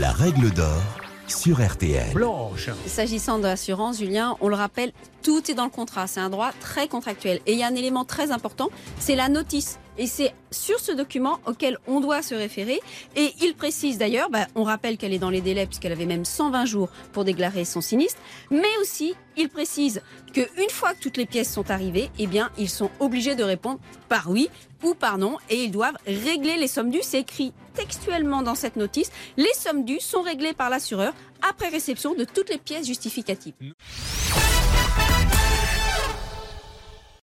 La règle d'or sur RTL. Blanche. S'agissant de l'assurance, Julien, on le rappelle, tout est dans le contrat. C'est un droit très contractuel. Et il y a un élément très important, c'est la notice. Et c'est sur ce document auquel on doit se référer. Et il précise d'ailleurs, bah, on rappelle qu'elle est dans les délais puisqu'elle avait même 120 jours pour déclarer son sinistre. Mais aussi, il précise qu'une fois que toutes les pièces sont arrivées, eh bien, ils sont obligés de répondre par oui ou par non. Et ils doivent régler les sommes dues. C'est écrit textuellement dans cette notice. Les sommes dues sont réglées par l'assureur après réception de toutes les pièces justificatives.